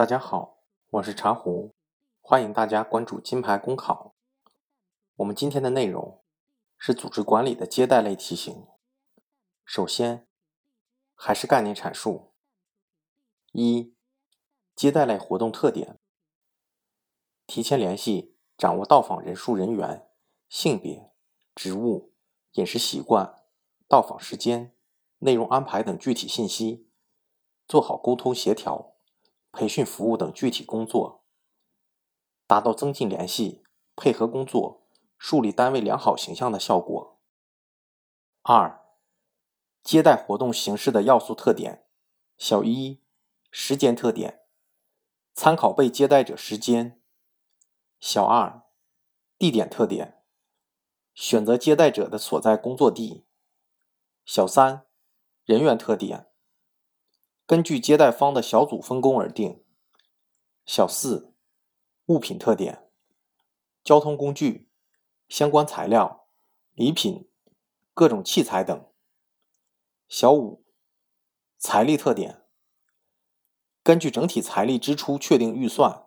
大家好，我是茶壶，欢迎大家关注金牌公考。我们今天的内容是组织管理的接待类题型。首先，还是概念阐述。一、接待类活动特点：提前联系，掌握到访人数、人员、性别、职务、饮食习惯、到访时间、内容安排等具体信息，做好沟通协调。培训服务等具体工作，达到增进联系、配合工作、树立单位良好形象的效果。二、接待活动形式的要素特点：小一、时间特点，参考被接待者时间；小二、地点特点，选择接待者的所在工作地；小三、人员特点。根据接待方的小组分工而定。小四，物品特点：交通工具、相关材料、礼品、各种器材等。小五，财力特点：根据整体财力支出确定预算。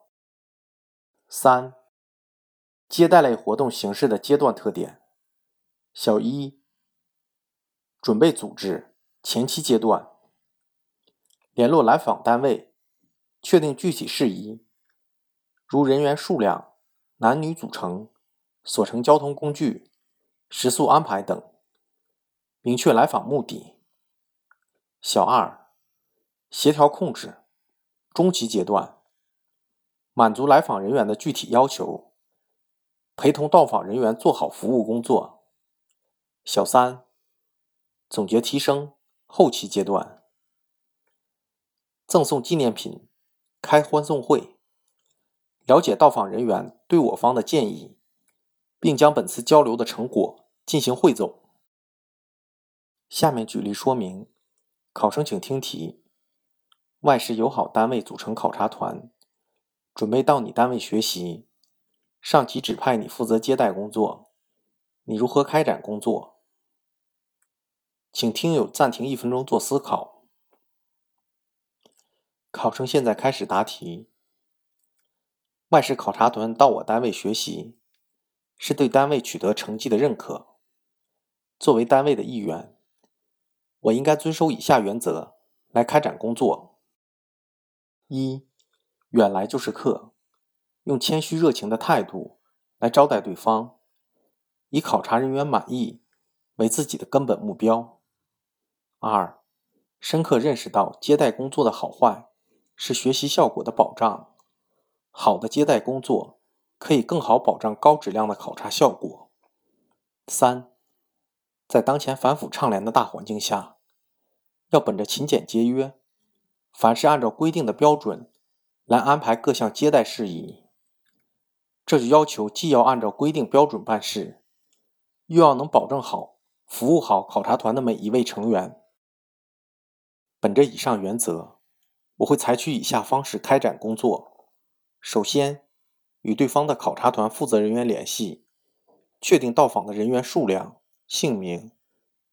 三，接待类活动形式的阶段特点：小一，准备组织前期阶段。联络来访单位，确定具体事宜，如人员数量、男女组成、所乘交通工具、食宿安排等，明确来访目的。小二，协调控制，中期阶段，满足来访人员的具体要求，陪同到访人员做好服务工作。小三，总结提升，后期阶段。赠送纪念品，开欢送会，了解到访人员对我方的建议，并将本次交流的成果进行汇总。下面举例说明，考生请听题：外事友好单位组成考察团，准备到你单位学习，上级指派你负责接待工作，你如何开展工作？请听友暂停一分钟做思考。考生现在开始答题。外事考察团到我单位学习，是对单位取得成绩的认可。作为单位的一员，我应该遵守以下原则来开展工作：一、远来就是客，用谦虚热情的态度来招待对方，以考察人员满意为自己的根本目标；二、深刻认识到接待工作的好坏。是学习效果的保障。好的接待工作可以更好保障高质量的考察效果。三，在当前反腐倡廉的大环境下，要本着勤俭节约，凡是按照规定的标准来安排各项接待事宜。这就要求既要按照规定标准办事，又要能保证好服务好考察团的每一位成员。本着以上原则。我会采取以下方式开展工作：首先，与对方的考察团负责人员联系，确定到访的人员数量、姓名、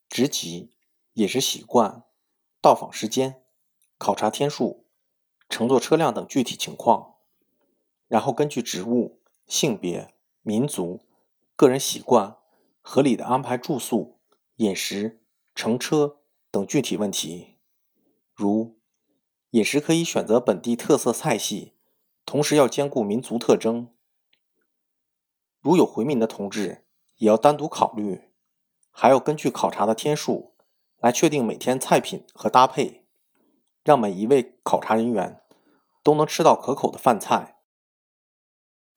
职级、饮食习惯、到访时间、考察天数、乘坐车辆等具体情况。然后根据职务、性别、民族、个人习惯，合理的安排住宿、饮食、乘车等具体问题，如。饮食可以选择本地特色菜系，同时要兼顾民族特征。如有回民的同志，也要单独考虑。还要根据考察的天数来确定每天菜品和搭配，让每一位考察人员都能吃到可口的饭菜。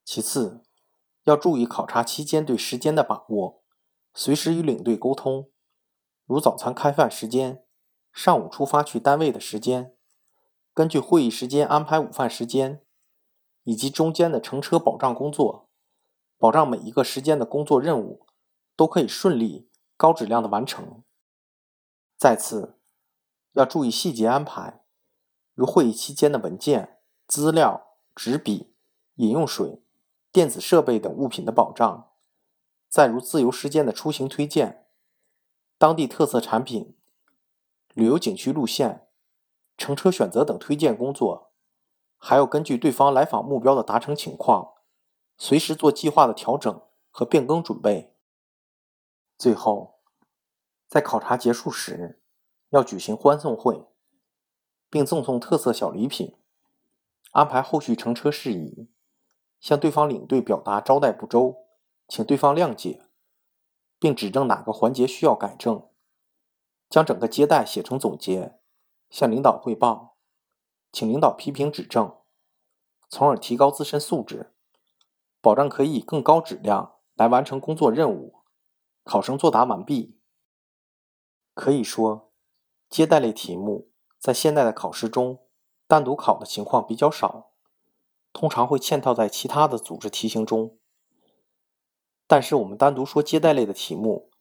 其次，要注意考察期间对时间的把握，随时与领队沟通，如早餐开饭时间、上午出发去单位的时间。根据会议时间安排午饭时间，以及中间的乘车保障工作，保障每一个时间的工作任务都可以顺利、高质量的完成。再次，要注意细节安排，如会议期间的文件、资料、纸笔、饮用水、电子设备等物品的保障；再如自由时间的出行推荐、当地特色产品、旅游景区路线。乘车选择等推荐工作，还要根据对方来访目标的达成情况，随时做计划的调整和变更准备。最后，在考察结束时，要举行欢送会，并赠送特色小礼品，安排后续乘车事宜，向对方领队表达招待不周，请对方谅解，并指正哪个环节需要改正，将整个接待写成总结，向领导汇报，请领导批评指正，从而提高自身素质，保障可以更高质量来完成工作任务。考生作答完毕。可以说，接待类题目在现在的考试中单独考的情况比较少，通常会嵌套在其他的组织题型中。但是我们单独说接待类的题目，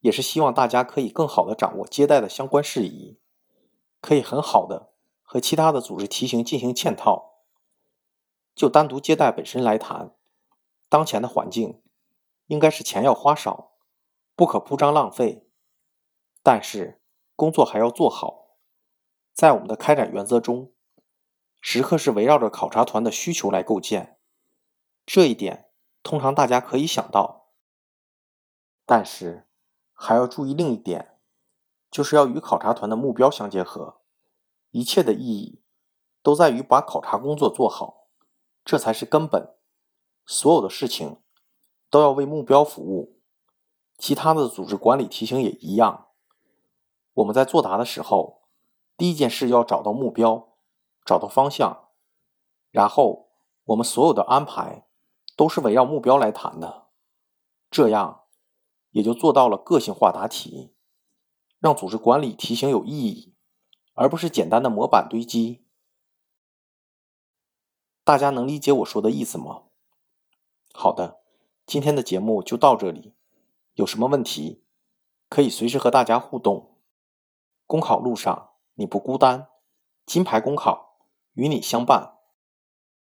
也是希望大家可以更好的掌握接待的相关事宜，可以很好的和其他的组织题型进行嵌套。就单独接待本身来谈，当前的环境应该是钱要花少，不可铺张浪费。但是，工作还要做好。在我们的开展原则中，时刻是围绕着考察团的需求来构建。这一点，通常大家可以想到。但是，还要注意另一点，就是要与考察团的目标相结合。一切的意义，都在于把考察工作做好，这才是根本。所有的事情，都要为目标服务。其他的组织管理题型也一样。我们在作答的时候，第一件事要找到目标，找到方向，然后我们所有的安排都是围绕目标来谈的，这样也就做到了个性化答题，让组织管理题型有意义，而不是简单的模板堆积。大家能理解我说的意思吗？好的，今天的节目就到这里，有什么问题可以随时和大家互动。公考路上你不孤单，金牌公考与你相伴。